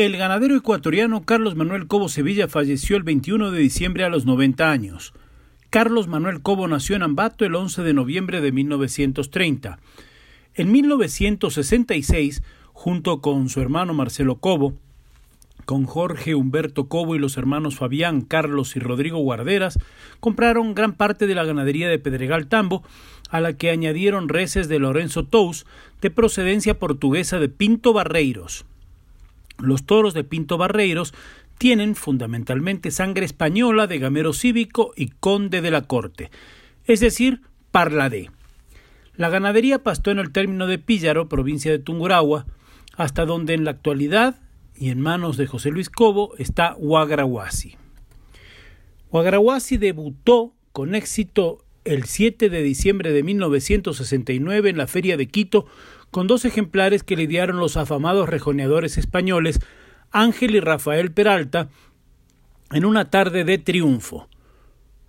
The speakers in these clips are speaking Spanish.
El ganadero ecuatoriano Carlos Manuel Cobo Sevilla falleció el 21 de diciembre a los 90 años. Carlos Manuel Cobo nació en Ambato el 11 de noviembre de 1930. En 1966, junto con su hermano Marcelo Cobo, con Jorge Humberto Cobo y los hermanos Fabián, Carlos y Rodrigo Guarderas, compraron gran parte de la ganadería de Pedregal Tambo, a la que añadieron reses de Lorenzo Tous, de procedencia portuguesa de Pinto Barreiros. Los toros de Pinto Barreiros tienen fundamentalmente sangre española de gamero cívico y conde de la corte, es decir, parladé. La ganadería pastó en el término de Píllaro, provincia de Tungurahua, hasta donde en la actualidad y en manos de José Luis Cobo está Huagrahuasi. Huagrahuasi debutó con éxito el 7 de diciembre de 1969 en la Feria de Quito con dos ejemplares que lidiaron los afamados rejoneadores españoles Ángel y Rafael Peralta en una tarde de triunfo.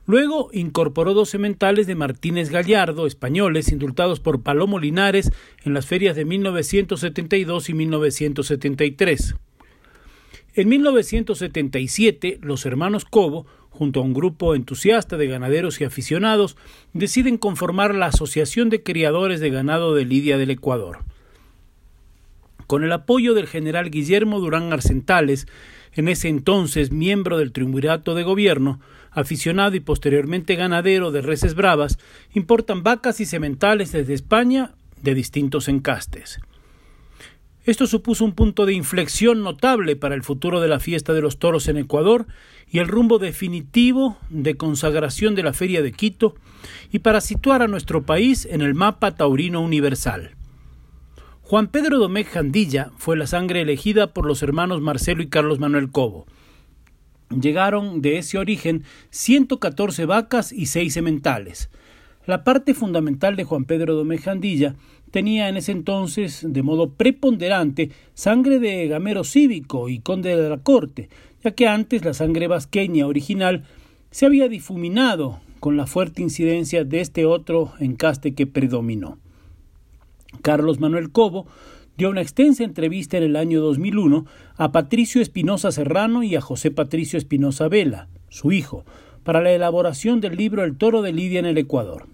Luego incorporó dos sementales de Martínez Gallardo, españoles, indultados por Palomo Linares en las ferias de 1972 y 1973. En 1977, los hermanos Cobo junto a un grupo entusiasta de ganaderos y aficionados, deciden conformar la Asociación de Criadores de Ganado de Lidia del Ecuador. Con el apoyo del general Guillermo Durán Arcentales, en ese entonces miembro del triunvirato de gobierno, aficionado y posteriormente ganadero de reses bravas, importan vacas y sementales desde España de distintos encastes. Esto supuso un punto de inflexión notable para el futuro de la fiesta de los toros en Ecuador y el rumbo definitivo de consagración de la Feria de Quito y para situar a nuestro país en el mapa taurino universal. Juan Pedro Domecq Jandilla fue la sangre elegida por los hermanos Marcelo y Carlos Manuel Cobo. Llegaron de ese origen 114 vacas y seis sementales. La parte fundamental de Juan Pedro Domecq Jandilla tenía en ese entonces, de modo preponderante, sangre de gamero cívico y conde de la corte, ya que antes la sangre vasqueña original se había difuminado con la fuerte incidencia de este otro encaste que predominó. Carlos Manuel Cobo dio una extensa entrevista en el año 2001 a Patricio Espinosa Serrano y a José Patricio Espinosa Vela, su hijo, para la elaboración del libro El toro de Lidia en el Ecuador.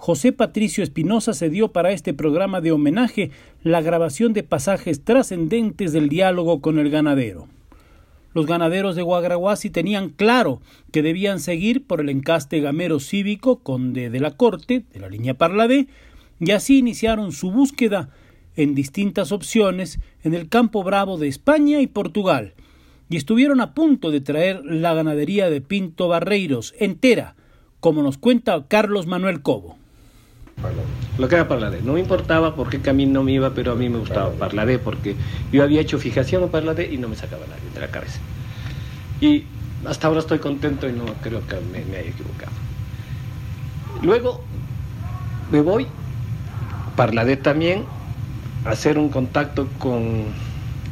José Patricio Espinosa se dio para este programa de homenaje la grabación de pasajes trascendentes del diálogo con el ganadero. Los ganaderos de Guagrahuasi tenían claro que debían seguir por el encaste gamero cívico conde de la corte, de la línea Parladé, y así iniciaron su búsqueda en distintas opciones en el campo bravo de España y Portugal, y estuvieron a punto de traer la ganadería de Pinto Barreiros entera, como nos cuenta Carlos Manuel Cobo. Lo que era Parladé. No me importaba por qué camino me iba, pero a mí me gustaba Parladé porque yo había hecho fijación en Parladé y no me sacaba nadie de la cabeza. Y hasta ahora estoy contento y no creo que me, haya equivocado. Luego me voy, Parladé también, a hacer un contacto con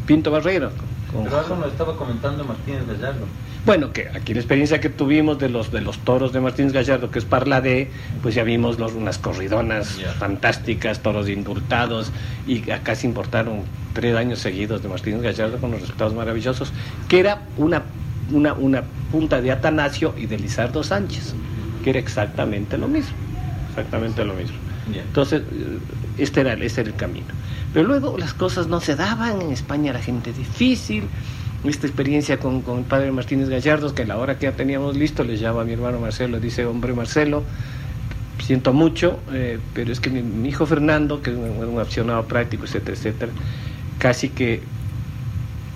Pinto Barrero. Con... Pero algo nos estaba comentando Martínez Gallardo. Bueno, que aquí la experiencia que tuvimos de los de los toros de Martínez Gallardo, que es Parla de, pues ya vimos los, unas corridonas fantásticas, toros indultados, y acá se importaron tres años seguidos de Martínez Gallardo con los resultados maravillosos, que era una, una, una punta de Atanasio y de Lizardo Sánchez, que era exactamente lo mismo, exactamente lo mismo. Entonces, este era, este era el camino. Pero luego las cosas no se daban, en España era gente difícil, esta experiencia con, con, el padre Martínez Gallardo, que a la hora que ya teníamos listo, le llama a mi hermano Marcelo, dice, hombre Marcelo, siento mucho, eh, pero es que mi, hijo Fernando, que es un, un, accionado práctico, etcétera, etcétera, casi que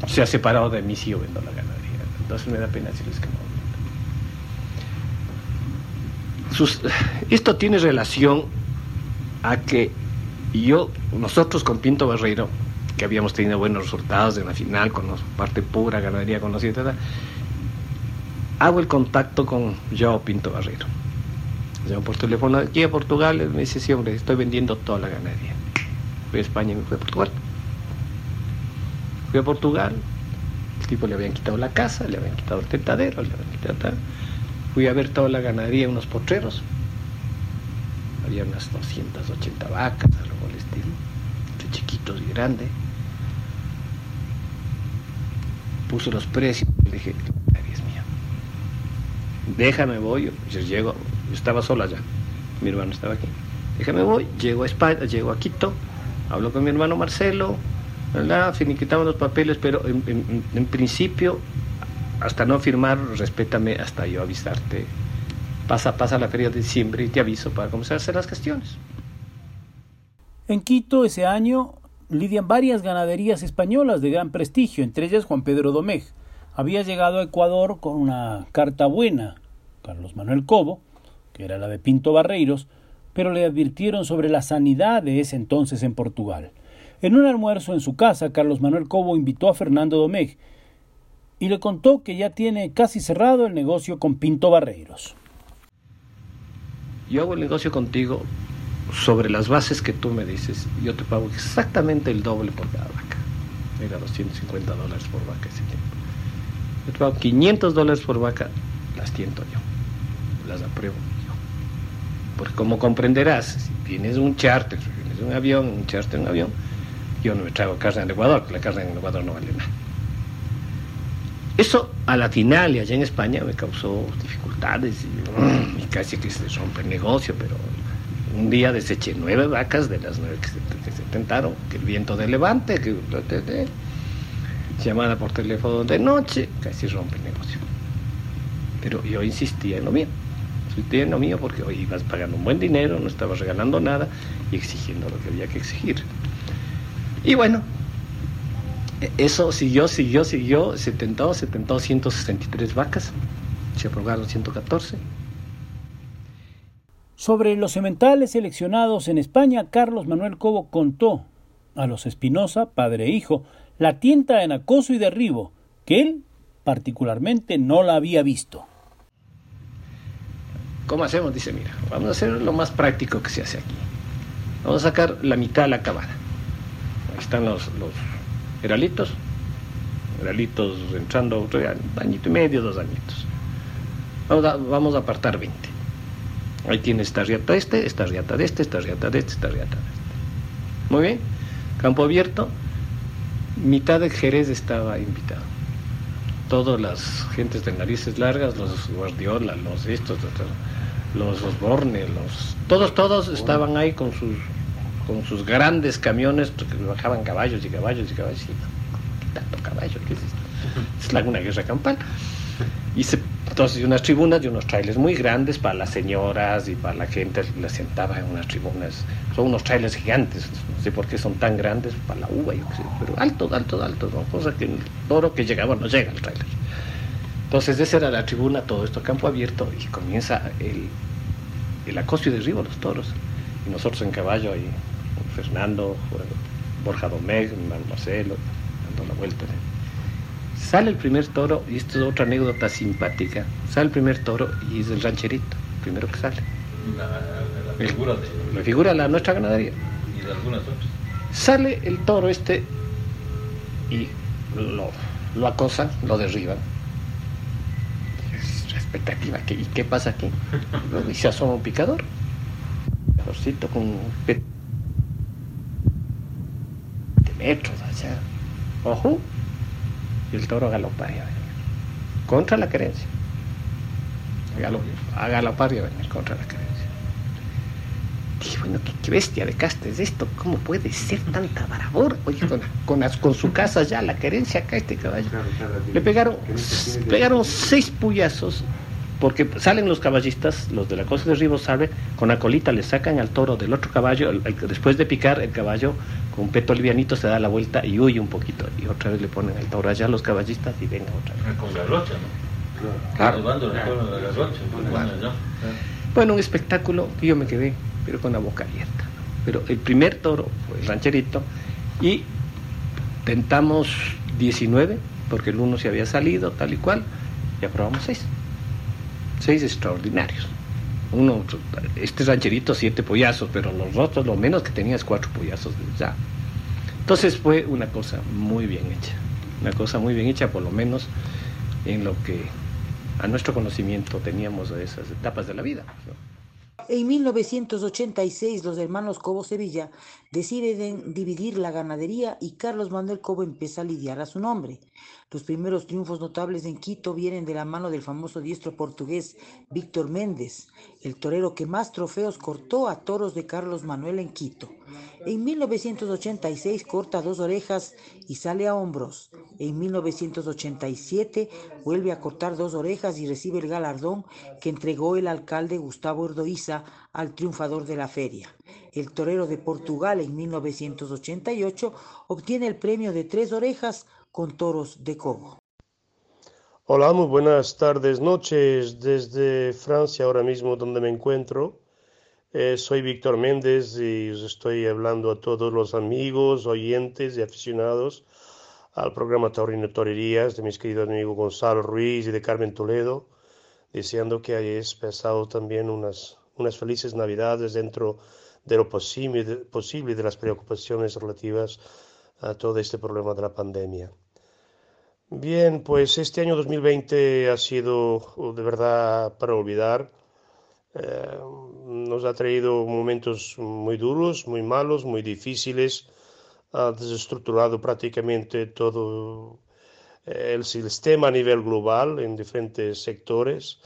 se ha separado de mí si yo vendo la ganadería. Entonces me da pena decirles que no. Esto tiene relación a que yo, nosotros con Pinto Barreiro, que habíamos tenido buenos resultados en la final con la parte pura, ganadería conocida, hago el contacto con Joao Pinto Barrero. Llamo por teléfono aquí a Portugal, me dice, sí, hombre, estoy vendiendo toda la ganadería. Fui a España y me fui a Portugal. Fui a Portugal, el tipo le habían quitado la casa, le habían quitado el tentadero, le habían quitado tal. Fui a ver toda la ganadería, unos potreros. Había unas 280 vacas, algo al estilo, entre chiquitos y grandes. Puso los precios, le dije, Dios mío, déjame voy, yo llego, yo estaba sola allá, mi hermano estaba aquí. Déjame voy, llego a España, llego a Quito, hablo con mi hermano Marcelo, ¿verdad? Finiquitamos los papeles, pero en principio, hasta no firmar, respétame hasta yo avisarte. Pasa, pasa la feria de diciembre y te aviso para comenzar a hacer las gestiones. En Quito ese año lidian varias ganaderías españolas de gran prestigio, entre ellas Juan Pedro Domecq. Había llegado a Ecuador con una carta buena, Carlos Manuel Cobo, que era la de Pinto Barreiros, pero le advirtieron sobre la sanidad de ese entonces en Portugal. En un almuerzo en su casa, Carlos Manuel Cobo invitó a Fernando Domecq y le contó que ya tiene casi cerrado el negocio con Pinto Barreiros. Yo hago el negocio contigo sobre las bases que tú me dices. Yo te pago exactamente el doble por cada vaca. Era 250 dólares por vaca ese tiempo. Yo te pago 500 dólares por vaca, las tiento yo. Las apruebo yo. Porque como comprenderás, si tienes un charter, si tienes un avión, un charter, un avión, yo no me traigo carne en Ecuador, porque la carne en Ecuador no vale nada. Eso a la final y allá en España me causó dificultades y, y casi que se rompe el negocio, pero un día deseché nueve vacas de las nueve que se, que tentaron, que el viento de levante, que llamada por teléfono de noche, casi rompe el negocio. Pero yo insistía en lo mío, insistía en lo mío porque hoy ibas pagando un buen dinero, no estabas regalando nada y exigiendo lo que había que exigir. Y bueno, eso siguió, siguió, siguió, se tentó, se tentó 163 vacas, se aprobaron 114. Sobre los sementales seleccionados en España, Carlos Manuel Cobo contó a los Espinosa, padre e hijo, la tienta en acoso y derribo, que él particularmente no la había visto. ¿Cómo hacemos? Dice, mira, vamos a hacer lo más práctico que se hace aquí. Vamos a sacar la mitad de la cabada. Ahí están los, los heralitos. Heralitos entrando otro añito y medio, dos añitos. Vamos a, vamos a apartar 20. Ahí tiene esta riata este, esta riata de este, esta riata de este, esta riata de este. Muy bien. Campo abierto. Mitad de Jerez estaba invitado. Todas las gentes de narices largas, los Guardiola, los estos, los Osborne, los todos, todos estaban ahí con sus con sus grandes camiones que bajaban caballos y caballos y caballos. Y, ¿Qué tanto caballo? ¿Qué es esto? Es una guerra campal. Y se, entonces unas tribunas y unos trailers muy grandes para las señoras y para la gente, las sentaba en unas tribunas. Son unos trailers gigantes, no sé por qué son tan grandes, para la uva, yo qué sé, pero altos, altos, altos, ¿no? cosa que el toro que llegaba no llega al trailer. Entonces esa era la tribuna, todo esto campo abierto y comienza el, el acoso y derribo a los toros. Y nosotros en caballo ahí, Fernando, Borja Domecq, Marcelo, dando la vuelta. Sale el primer toro, y esto es otra anécdota simpática, sale el primer toro y es el rancherito, el primero que sale. La, la, la figura de, Me figura la nuestra ganadería. y de algunas otras. Sale el toro este y lo, lo acosan, lo derriban. Es expectativa, ¿qué- ¿y qué pasa aquí? Y se asoma un picador. Picadorcito con un de metros allá. Ojo. Y el toro a galopar y a venir. Contra la querencia. A a galopar y a venir contra la querencia. Dije, bueno, ¿qué, qué bestia de casta es esto? ¿Cómo puede ser tanta barabor? Oye, con, con su casa ya, la querencia acá, este caballo. Le pegaron, pegaron seis puyazos, porque salen los caballistas, los de la cosa de Ribo salen, con la colita le sacan al toro del otro caballo, el- el- después de picar el caballo, con un peto livianito se da la vuelta y huye un poquito, y otra vez le ponen al toro allá los caballistas y venga otra vez. Con garrocha, ¿no? Claro. Los bandos recuerdan la garrocha. pues, bueno, ¿no? Bueno, un espectáculo que yo me quedé, pero con la boca abierta. ¿no? Pero el primer toro fue el rancherito y tentamos 19, porque el uno se había salido, tal y cual, y aprobamos 6. Seis extraordinarios. Uno, este rancherito, siete pollazos, pero los otros lo menos que tenía es cuatro pollazos ya. Entonces fue una cosa muy bien hecha, una cosa muy bien hecha, por lo menos en lo que a nuestro conocimiento teníamos de esas etapas de la vida. En 1986 los hermanos Cobo Sevilla deciden dividir la ganadería y Carlos Manuel Cobo empieza a lidiar a su nombre. Los primeros triunfos notables en Quito vienen de la mano del famoso diestro portugués Víctor Méndez, el torero que más trofeos cortó a toros de Carlos Manuel en Quito. En 1986 corta dos orejas y sale a hombros. En 1987 vuelve a cortar dos orejas y recibe el galardón que entregó el alcalde Gustavo Erdoiza al triunfador de la feria. El torero de Portugal en 1988 obtiene el premio de tres orejas con toros de Cobo. Hola, muy buenas tardes, noches desde Francia, ahora mismo donde me encuentro. Eh, soy Víctor Méndez y os estoy hablando a todos los amigos, oyentes y aficionados al programa Taurino Torerías de mis queridos amigos Gonzalo Ruiz y de Carmen Toledo, deseando que hayáis pasado también unas, unas felices Navidades dentro de lo posible, posible de las preocupaciones relativas a todo este problema de la pandemia. Bien, pues este año 2020 ha sido de verdad para olvidar. Eh, nos ha traído momentos muy duros, muy malos, muy difíciles, ha desestructurado prácticamente todo eh, el sistema a nivel global en diferentes sectores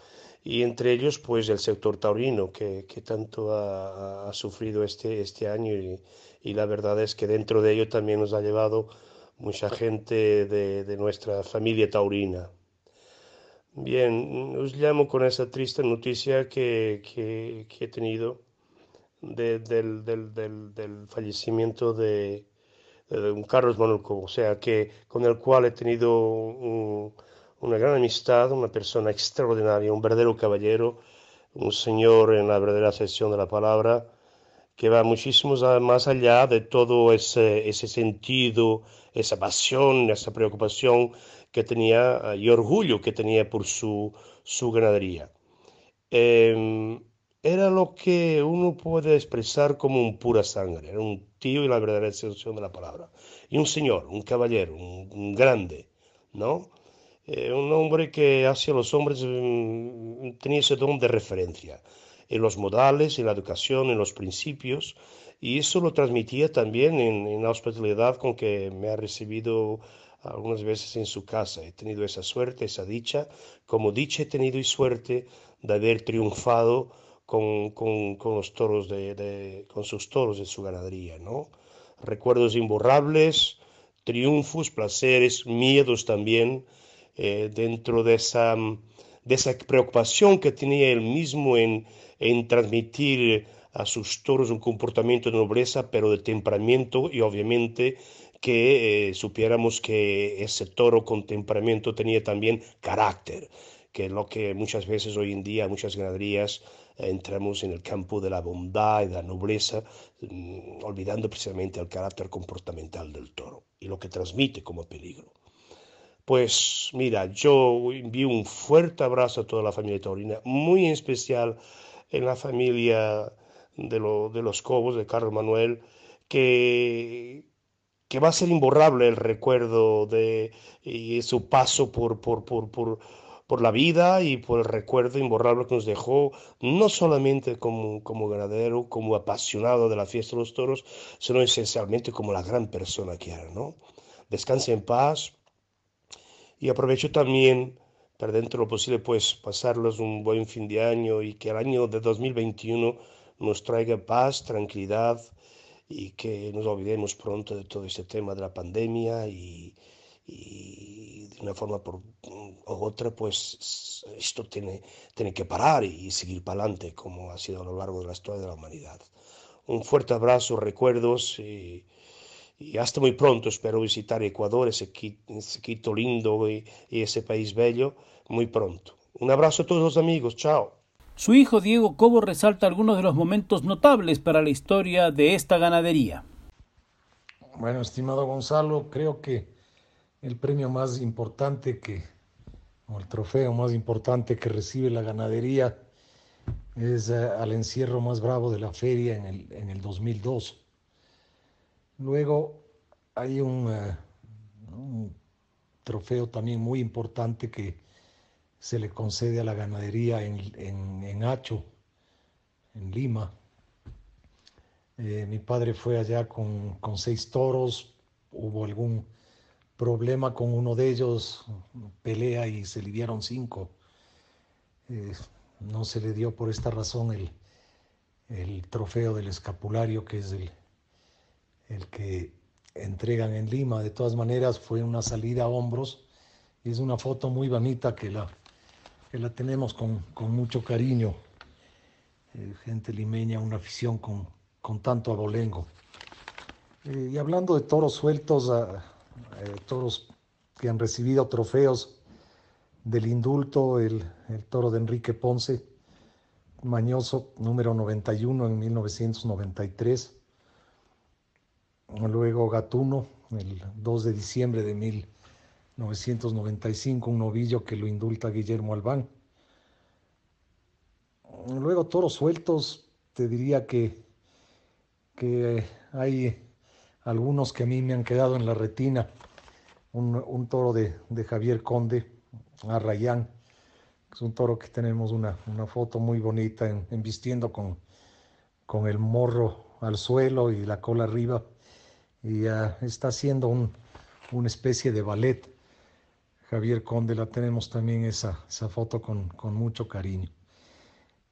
y entre ellos pues el sector taurino que, que tanto ha, ha, sufrido este, este año y, y, la verdad es que dentro de ello también nos ha llevado mucha gente de, de nuestra familia taurina. Bien, os llamo con esa triste noticia que, que, he tenido de, del, del, del, del, fallecimiento de, de, un Carlos Manuel Cobo, o sea, que, con el cual he tenido un, una gran amistad, una persona extraordinaria, un verdadero caballero, un señor en la verdadera acepción de la palabra, que va muchísimo más allá de todo ese, ese sentido, esa pasión, esa preocupación que tenía y orgullo que tenía por su, su ganadería. Eh, era lo que uno puede expresar como un pura sangre, era un tío y la verdadera extensión de la palabra. Y un señor, un caballero, un, un grande, ¿no? Eh, un hombre que hacia los hombres mm, tenía ese don de referencia en los modales, en la educación, en los principios, y eso lo transmitía también en, en la hospitalidad con que me ha recibido algunas veces en su casa. He tenido esa suerte, esa dicha, como dicha he tenido y suerte de haber triunfado con, con, con los toros de, con sus toros de su ganadería, ¿no? Recuerdos imborrables, triunfos, placeres, miedos también, eh, dentro de esa, de esa preocupación que tenía él mismo en, en transmitir a sus toros un comportamiento de nobleza, pero de temperamento y obviamente que eh, supiéramos que ese toro con temperamento tenía también carácter, que es lo que muchas veces hoy en día, muchas ganaderías, eh, entramos en el campo de la bondad y de la nobleza, mmm, olvidando precisamente el carácter comportamental del toro y lo que transmite como peligro. Pues mira, yo envío un fuerte abrazo a toda la familia taurina, muy en especial en la familia de, lo, de los Cobos, de Carlos Manuel, que, que va a ser imborrable el recuerdo de y su paso por, por, por, por, por la vida y por el recuerdo imborrable que nos dejó, no solamente como, como ganadero, como apasionado de la fiesta de los toros, sino esencialmente como la gran persona que era, ¿no? Descanse en paz y aprovecho también para dentro de lo posible pues pasarlos un buen fin de año y que el año de 2021 nos traiga paz, tranquilidad y que nos olvidemos pronto de todo este tema de la pandemia y, y de una forma por, o otra pues esto tiene, tiene que parar y seguir para adelante como ha sido a lo largo de la historia de la humanidad. Un fuerte abrazo, recuerdos y, y hasta muy pronto espero visitar Ecuador, ese Quito, ese Quito lindo y, y ese país bello, muy pronto. Un abrazo a todos los amigos, chao. Su hijo Diego Cobo resalta algunos de los momentos notables para la historia de esta ganadería. Bueno, estimado Gonzalo, creo que el premio más importante que o el trofeo más importante que recibe la ganadería es eh, al encierro más bravo de la feria en el, en el 2002. Luego hay un, eh, un, trofeo también muy importante que se le concede a la ganadería en, en, en Hacho, en Lima. Eh, mi padre fue allá con, con seis toros, hubo algún problema con uno de ellos, pelea y se lidiaron cinco. Eh, no se le dio por esta razón el, el trofeo del escapulario, que es el, el, que entregan en Lima. De todas maneras, fue una salida a hombros y es una foto muy bonita que la, que la tenemos con, con mucho cariño. Eh, gente limeña, una afición con, con tanto abolengo. Eh, y hablando de toros sueltos, eh, toros que han recibido trofeos del indulto, el, el, toro de Enrique Ponce, Mañoso, número 91 en 1993. Luego Gatuno, el 2 de diciembre de 1995, un novillo que lo indulta Guillermo Albán. Luego toros sueltos, te diría que, que hay algunos que a mí me han quedado en la retina. Un, toro de, de, Javier Conde, Arrayán, es un toro que tenemos una, una foto muy bonita en, en vistiendo con, con, el morro al suelo y la cola arriba. Y está haciendo un, una especie de ballet. Javier Conde, la tenemos también esa, esa foto con, con mucho cariño.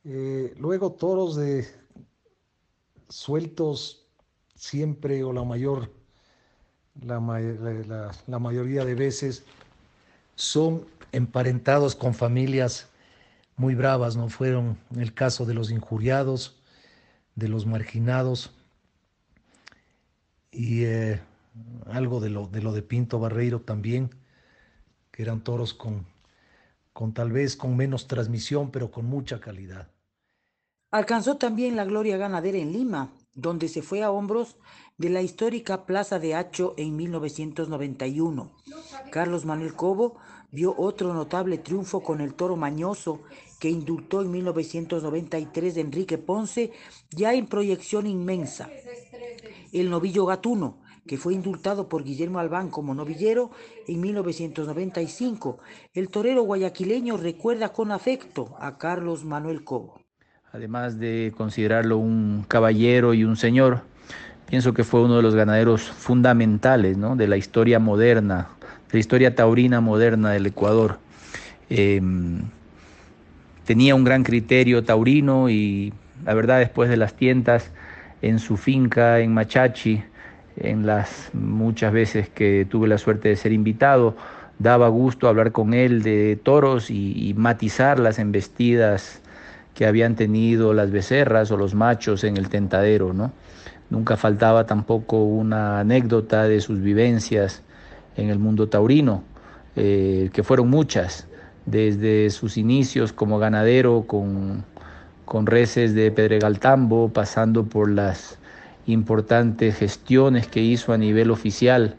Eh, luego toros de sueltos siempre o la mayor, la, la, la, mayoría de veces son emparentados con familias muy bravas, ¿no? Fueron el caso de los injuriados, de los marginados y eh, algo de lo, de lo de Pinto Barreiro también, que eran toros con, con tal vez con menos transmisión, pero con mucha calidad. Alcanzó también la gloria ganadera en Lima, donde se fue a hombros de la histórica Plaza de Hacho en 1991. Carlos Manuel Cobo dio otro notable triunfo con el toro mañoso que indultó en 1993 de Enrique Ponce, ya en proyección inmensa. El novillo gatuno, que fue indultado por Guillermo Albán como novillero en 1995. El torero guayaquileño recuerda con afecto a Carlos Manuel Cobo además de considerarlo un caballero y un señor, pienso que fue uno de los ganaderos fundamentales ¿no? de la historia moderna, de la historia taurina moderna del Ecuador. Eh, tenía un gran criterio taurino y la verdad después de las tientas en su finca en Machachi, en las muchas veces que tuve la suerte de ser invitado, daba gusto hablar con él de toros y, matizar las embestidas que habían tenido las becerras o los machos en el tentadero, ¿no? Nunca faltaba tampoco una anécdota de sus vivencias en el mundo taurino, eh, que fueron muchas, desde sus inicios como ganadero con, con reses de Pedregaltambo, pasando por las importantes gestiones que hizo a nivel oficial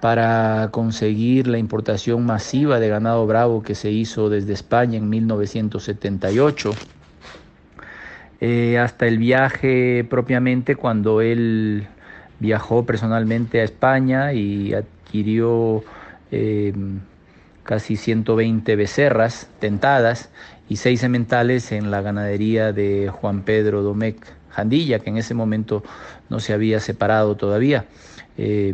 para conseguir la importación masiva de ganado bravo que se hizo desde España en 1978 eh, hasta el viaje propiamente cuando él viajó personalmente a España y adquirió eh, casi 120 becerras tentadas y seis sementales en la ganadería de Juan Pedro Domecq Jandilla, que en ese momento no se había separado todavía. Eh,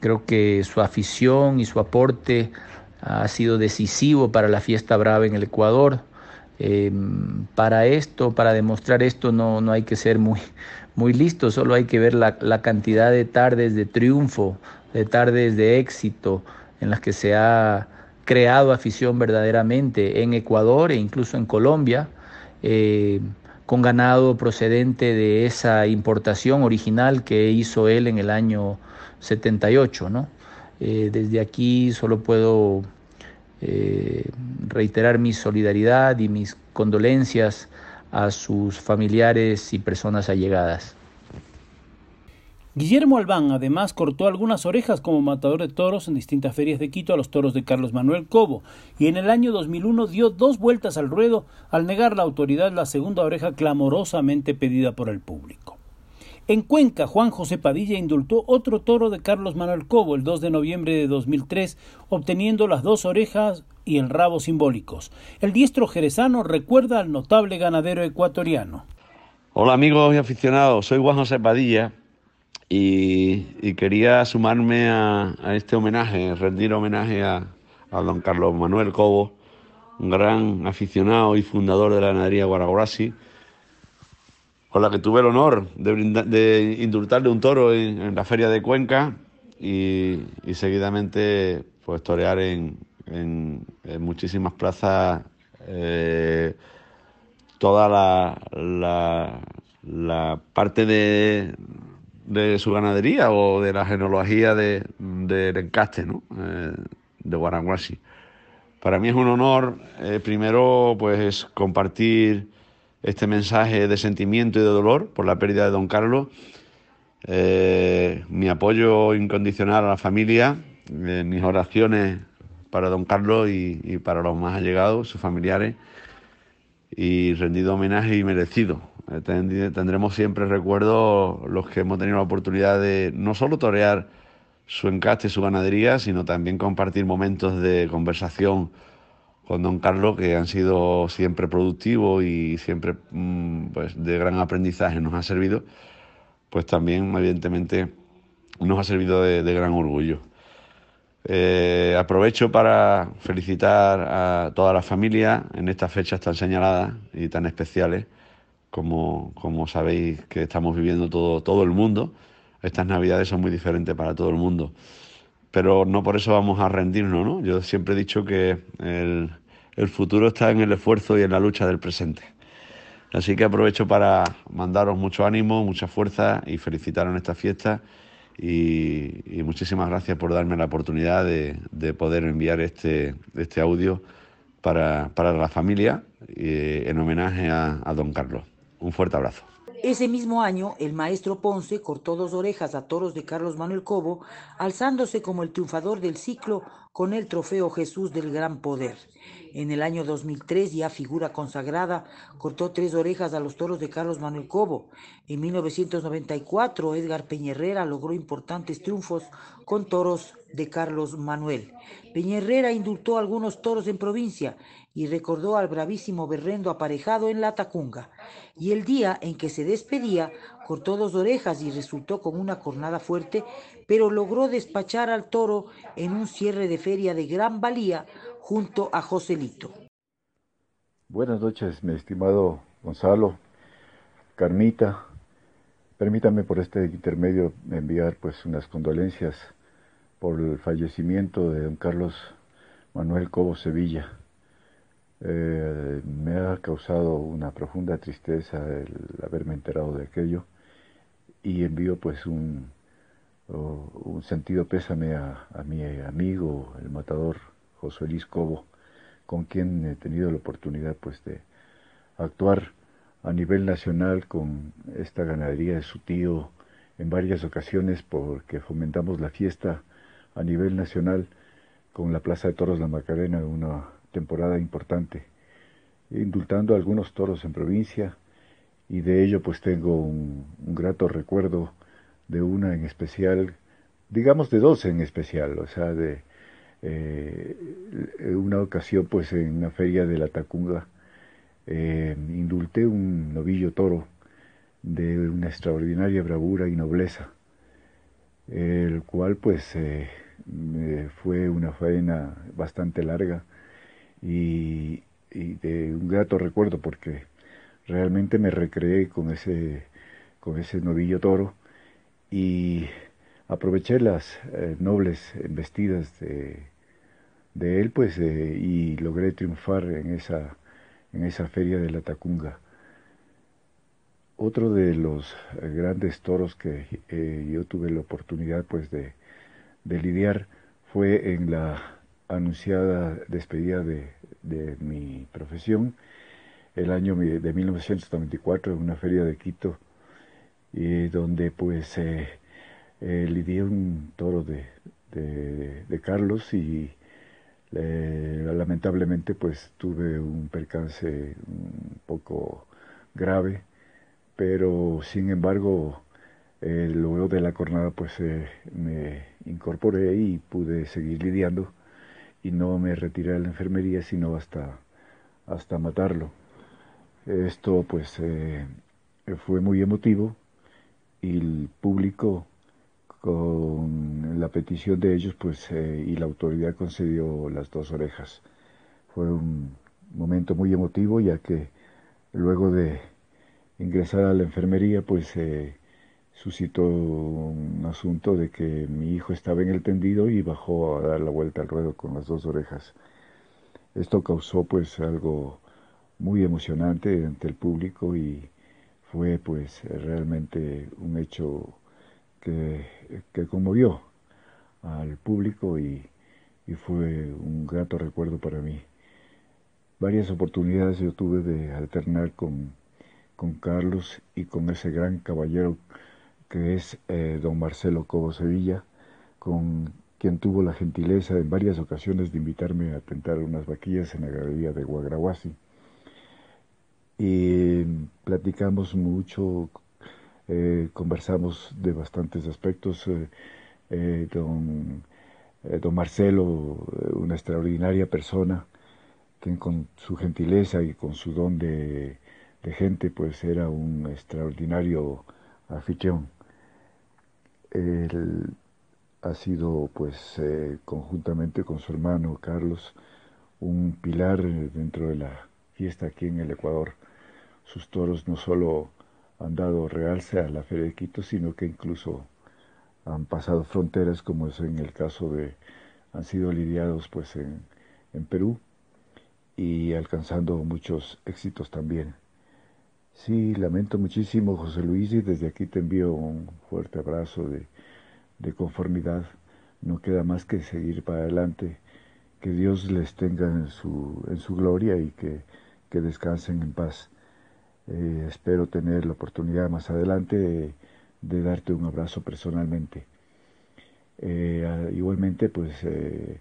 creo que su afición y su aporte ha sido decisivo para la fiesta brava en el Ecuador. Eh, para esto, para demostrar esto, no, no hay que ser muy, muy listo, solo hay que ver la, la, cantidad de tardes de triunfo, de tardes de éxito en las que se ha creado afición verdaderamente en Ecuador e incluso en Colombia, eh, con ganado procedente de esa importación original que hizo él en el año 78. ¿no? Eh, desde aquí solo puedo eh, reiterar mi solidaridad y mis condolencias a sus familiares y personas allegadas. Guillermo Albán además cortó algunas orejas como matador de toros en distintas ferias de Quito a los toros de Carlos Manuel Cobo y en el año 2001 dio dos vueltas al ruedo al negar la autoridad la segunda oreja clamorosamente pedida por el público. En Cuenca, Juan José Padilla indultó otro toro de Carlos Manuel Cobo el 2 de noviembre de 2003, obteniendo las dos orejas y el rabo simbólicos. El diestro jerezano recuerda al notable ganadero ecuatoriano. Hola amigos y aficionados, soy Juan José Padilla y, quería sumarme a, este homenaje, rendir homenaje a, don Carlos Manuel Cobo, un gran aficionado y fundador de la ganadería Guaraguasi, con la que tuve el honor de, indultarle un toro en, la feria de Cuenca y, seguidamente pues torear en, muchísimas plazas eh, toda la, parte de, de su ganadería o de la genealogía del de, encaste ¿no? Eh, de Guaraguasi. Para mí es un honor, eh, primero, pues compartir este mensaje de sentimiento y de dolor por la pérdida de don Carlos. Eh, mi apoyo incondicional a la familia, mis oraciones para don Carlos y, para los más allegados, sus familiares, y rendido homenaje y merecido tendremos siempre recuerdo los que hemos tenido la oportunidad de no solo torear su encaste, su ganadería, sino también compartir momentos de conversación con don Carlos que han sido siempre productivos y siempre mm, pues, de gran aprendizaje nos ha servido, pues también evidentemente nos ha servido de, gran orgullo. Eh, aprovecho para felicitar a toda la familia en estas fechas tan señaladas y tan especiales como, como sabéis que estamos viviendo todo, todo el mundo. Estas navidades son muy diferentes para todo el mundo. Pero no por eso vamos a rendirnos, ¿no? Yo siempre he dicho que el, el futuro está en el esfuerzo y en la lucha del presente. Así que aprovecho para mandaros mucho ánimo, mucha fuerza y felicitaros en esta fiesta. Y, muchísimas gracias por darme la oportunidad de, de poder enviar este, este audio para, para la familia eh, en homenaje a, a don Carlos. Un fuerte abrazo. Ese mismo año, el maestro Ponce cortó dos orejas a toros de Carlos Manuel Cobo, alzándose como el triunfador del ciclo con el trofeo Jesús del Gran Poder. En el año 2003, ya figura consagrada, cortó tres orejas a los toros de Carlos Manuel Cobo. En 1994, Edgar Peñerrera logró importantes triunfos con toros de Carlos Manuel. Peñerrera indultó algunos toros en provincia y recordó al bravísimo berrendo aparejado en la Tacunga. Y el día en que se despedía, cortó dos orejas y resultó con una cornada fuerte, pero logró despachar al toro en un cierre de feria de gran valía junto a Joselito. Buenas noches, mi estimado Gonzalo, Carmita. Permítame por este intermedio enviar pues unas condolencias por el fallecimiento de don Carlos Manuel Cobo Sevilla eh, me ha causado una profunda tristeza el haberme enterado de aquello y envío pues un, un sentido pésame a, mi amigo, el matador José Luis Cobo, con quien he tenido la oportunidad pues de actuar a nivel nacional con esta ganadería de su tío en varias ocasiones porque fomentamos la fiesta a nivel nacional con la Plaza de Toros La Macarena, una temporada importante, indultando algunos toros en provincia. Y de ello pues tengo un, grato recuerdo de una en especial, digamos de dos en especial, o sea, de eh, una ocasión pues en una feria de la Tacunga, eh, indulté un novillo toro de una extraordinaria bravura y nobleza, el cual pues eh, fue una faena bastante larga y, de un grato recuerdo porque realmente me recreé con ese, con ese novillo toro y aproveché las eh, nobles embestidas de, de él pues eh, y logré triunfar en esa, en esa feria de la Tacunga. Otro de los eh, grandes toros que yo tuve la oportunidad pues de, de lidiar fue en la anunciada despedida de, de mi profesión, el año de 1994 en una feria de Quito, y donde pues eh, eh, lidié un toro de, de, Carlos y eh, lamentablemente pues tuve un percance un poco grave, pero sin embargo luego de la jornada pues me incorporé y pude seguir lidiando y no me retiré de la enfermería sino hasta, hasta matarlo. Esto pues fue muy emotivo y el público con la petición de ellos pues eh, y la autoridad concedió las dos orejas. Fue un momento muy emotivo ya que luego de ingresar a la enfermería pues eh, suscitó un asunto de que mi hijo estaba en el tendido y bajó a dar la vuelta al ruedo con las dos orejas. Esto causó pues algo muy emocionante ante el público y fue pues realmente un hecho que, conmovió al público y, fue un grato recuerdo para mí. Varias oportunidades yo tuve de alternar con, Carlos y con ese gran caballero que es eh, don Marcelo Cobo Sevilla, con quien tuvo la gentileza en varias ocasiones de invitarme a tentar unas vaquillas en la galería de Guagrahuasi. Y platicamos mucho, eh, conversamos de bastantes aspectos. Eh, don, don, Marcelo, una extraordinaria persona, que con su gentileza y con su don de, gente, pues era un extraordinario anfitrión. Él ha sido, pues, conjuntamente con su hermano Carlos, un pilar dentro de la fiesta aquí en el Ecuador. Sus toros no solo han dado realce a la Feria de Quito, sino que incluso han pasado fronteras, como es en el caso de, han sido lidiados pues en, en Perú y alcanzando muchos éxitos también. Sí, lamento muchísimo, José Luis, y desde aquí te envío un fuerte abrazo de, de conformidad. No queda más que seguir para adelante. Que Dios les tenga en su, en su gloria y que, que descansen en paz. Eh, espero tener la oportunidad más adelante de, darte un abrazo personalmente. Eh, igualmente, pues eh,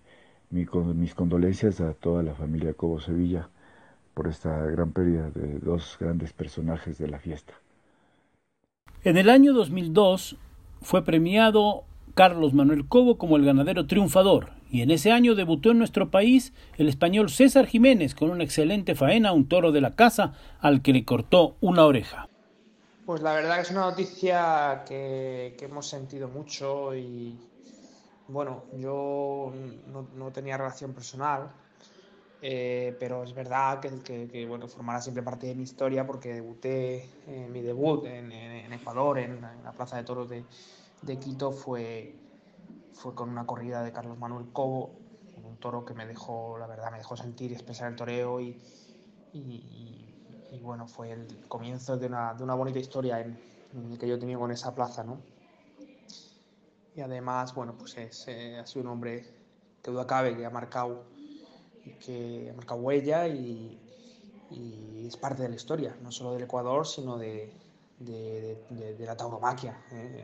mis condolencias a toda la familia Cobo Sevilla por esta gran pérdida de dos grandes personajes de la fiesta. En el año 2002 fue premiado Carlos Manuel Cobo como el ganadero triunfador, y en ese año debutó en nuestro país el español César Jiménez con una excelente faena, un toro de la casa al que le cortó una oreja. Pues la verdad que es una noticia que, hemos sentido mucho y bueno, yo no, tenía relación personal, eh, pero es verdad que, bueno, formará siempre parte de mi historia porque debuté, en mi debut en, Ecuador, en, la Plaza de Toros de, de Quito fue, fue con una corrida de Carlos Manuel Cobo, un toro que me dejó, la verdad, me dejó sentir y expresar el toreo y, y, bueno, fue el comienzo de una, de una bonita historia en, el que yo tenía con esa plaza, ¿no? Y además, bueno, pues es, eh, ha sido un hombre que duda cabe, que ha marcado, que ha huella y, es parte de la historia, no solo del Ecuador, sino de, de, la tauromaquia. ¿eh?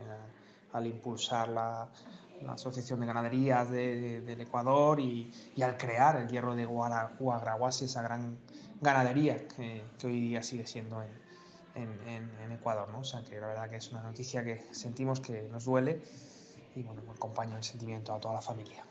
al impulsar la, Asociación de Ganaderías del Ecuador y, al crear el hierro de Guagraguasi, esa gran ganadería que, hoy día sigue siendo en, Ecuador. ¿no? O sea que la verdad que es una noticia que sentimos que nos duele y bueno, acompaño el sentimiento a toda la familia.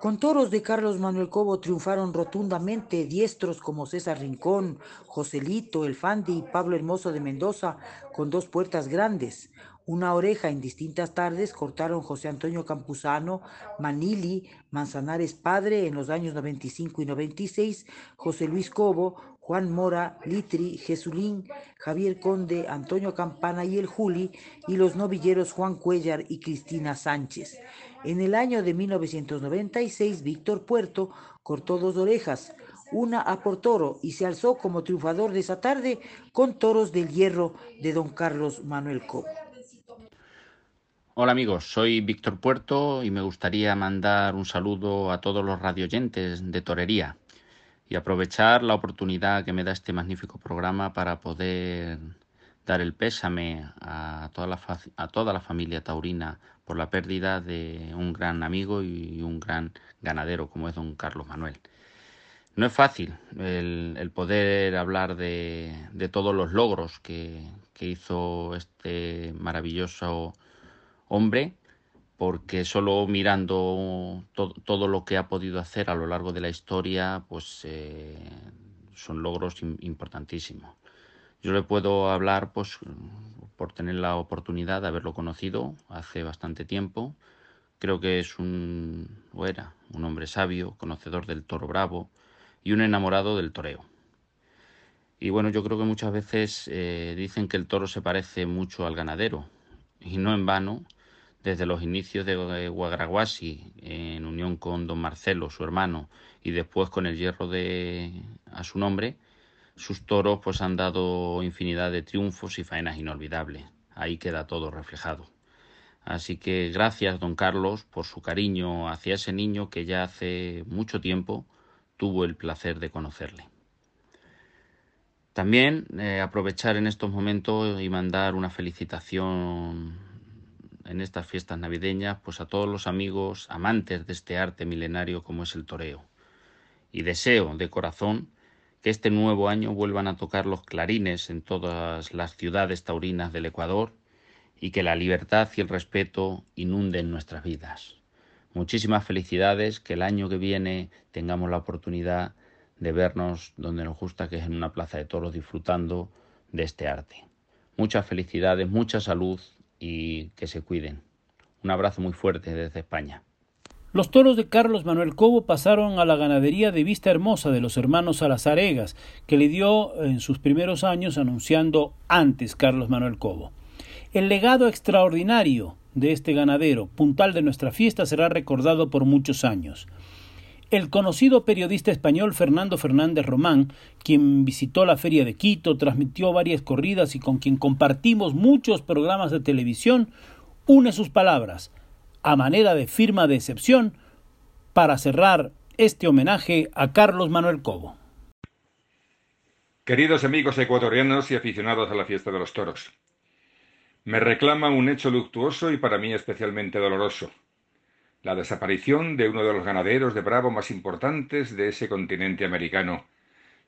Con toros de Carlos Manuel Cobo triunfaron rotundamente diestros como César Rincón, Joselito, El Fandi y Pablo Hermoso de Mendoza, con dos puertas grandes. Una oreja en distintas tardes cortaron José Antonio Campuzano, Manili, Manzanares Padre en los años 95 y 96, José Luis Cobo, Juan Mora, Litri, Jesulín, Javier Conde, Antonio Campana y el Juli, y los novilleros Juan Cuellar y Cristina Sánchez. En el año de 1996, Víctor Puerto cortó dos orejas, una a por toro, y se alzó como triunfador de esa tarde con toros del hierro de don Carlos Manuel Cobo. Hola amigos, soy Víctor Puerto y me gustaría mandar un saludo a todos los radioyentes de Torería y aprovechar la oportunidad que me da este magnífico programa para poder dar el pésame a toda la, a toda la familia taurina por la pérdida de un gran amigo y un gran ganadero como es don Carlos Manuel. No es fácil el, poder hablar de, todos los logros que, hizo este maravilloso hombre, porque solo mirando todo lo que ha podido hacer a lo largo de la historia, pues eh, son logros importantísimos. Yo le puedo hablar, pues, por tener la oportunidad de haberlo conocido hace bastante tiempo. Creo que es un, o era, un hombre sabio, conocedor del toro bravo y un enamorado del toreo. Y bueno, yo creo que muchas veces eh, dicen que el toro se parece mucho al ganadero, y no en vano, desde los inicios de Guagraguasi, en unión con don Marcelo, su hermano, y después con el hierro de a su nombre, sus toros pues han dado infinidad de triunfos y faenas inolvidables. Ahí queda todo reflejado. Así que gracias, don Carlos, por su cariño hacia ese niño que ya hace mucho tiempo tuvo el placer de conocerle. También eh, aprovechar en estos momentos y mandar una felicitación en estas fiestas navideñas pues a todos los amigos amantes de este arte milenario como es el toreo. Y deseo de corazón que este nuevo año vuelvan a tocar los clarines en todas las ciudades taurinas del Ecuador y que la libertad y el respeto inunden nuestras vidas. Muchísimas felicidades, que el año que viene tengamos la oportunidad de vernos donde nos gusta, que es en una plaza de toros, disfrutando de este arte. Muchas felicidades, mucha salud y que se cuiden. Un abrazo muy fuerte desde España. Los toros de Carlos Manuel Cobo pasaron a la ganadería de Vista Hermosa de los hermanos Salazaregas, que le dio en sus primeros años anunciando antes Carlos Manuel Cobo. El legado extraordinario de este ganadero, puntal de nuestra fiesta, será recordado por muchos años. El conocido periodista español Fernando Fernández Román, quien visitó la Feria de Quito, transmitió varias corridas y con quien compartimos muchos programas de televisión, une sus palabras a manera de firma de excepción para cerrar este homenaje a Carlos Manuel Cobo. Queridos amigos ecuatorianos y aficionados a la fiesta de los toros, me reclama un hecho luctuoso y para mí especialmente doloroso, la desaparición de uno de los ganaderos de Bravo más importantes de ese continente americano,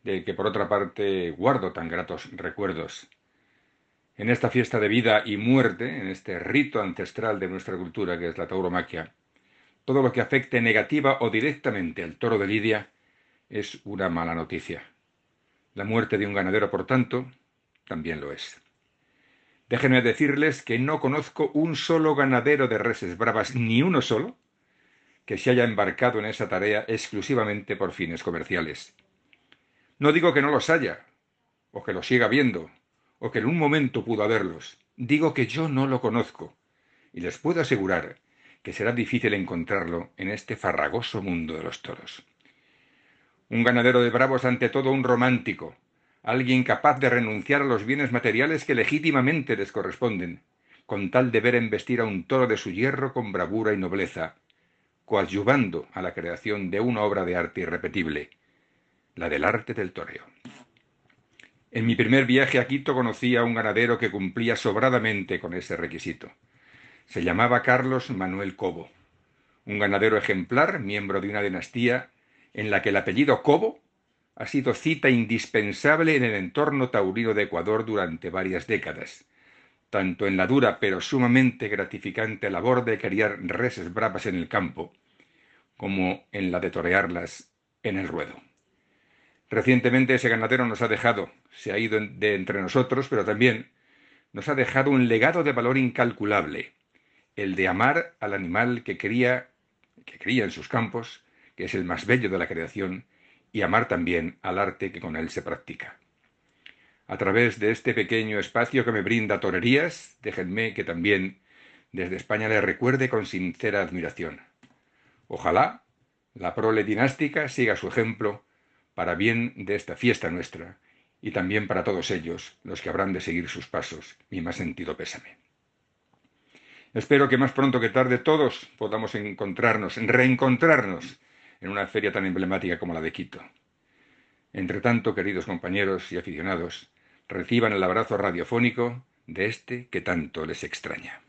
del que por otra parte guardo tan gratos recuerdos. En esta fiesta de vida y muerte, en este rito ancestral de nuestra cultura que es la tauromaquia, todo lo que afecte negativa o directamente al toro de Lidia es una mala noticia. La muerte de un ganadero, por tanto, también lo es. Déjenme decirles que no conozco un solo ganadero de reses bravas, ni uno solo, que se haya embarcado en esa tarea exclusivamente por fines comerciales. No digo que no los haya, o que los siga viendo, o que en un momento pudo haberlos. Digo que yo no lo conozco, y les puedo asegurar que será difícil encontrarlo en este farragoso mundo de los toros. Un ganadero de bravos ante todo un romántico, alguien capaz de renunciar a los bienes materiales que legítimamente les corresponden, con tal de ver embestir a un toro de su hierro con bravura y nobleza, coadyuvando a la creación de una obra de arte irrepetible, la del arte del toreo. En mi primer viaje a Quito conocí a un ganadero que cumplía sobradamente con ese requisito. Se llamaba Carlos Manuel Cobo, un ganadero ejemplar, miembro de una dinastía en la que el apellido Cobo ha sido cita indispensable en el entorno taurino de Ecuador durante varias décadas, tanto en la dura pero sumamente gratificante labor de criar reses bravas en el campo, como en la de torearlas en el ruedo. Recientemente ese ganadero nos ha dejado, se ha ido de entre nosotros, pero también nos ha dejado un legado de valor incalculable, el de amar al animal que cría, que cría en sus campos, que es el más bello de la creación, y amar también al arte que con él se practica. A través de este pequeño espacio que me brinda torerías, déjenme que también desde España le recuerde con sincera admiración. Ojalá la prole dinástica siga su ejemplo para bien de esta fiesta nuestra, y también para todos ellos, los que habrán de seguir sus pasos, mi más sentido pésame. Espero que más pronto que tarde todos podamos encontrarnos, reencontrarnos en una feria tan emblemática como la de Quito. Entre tanto, queridos compañeros y aficionados, reciban el abrazo radiofónico de este que tanto les extraña.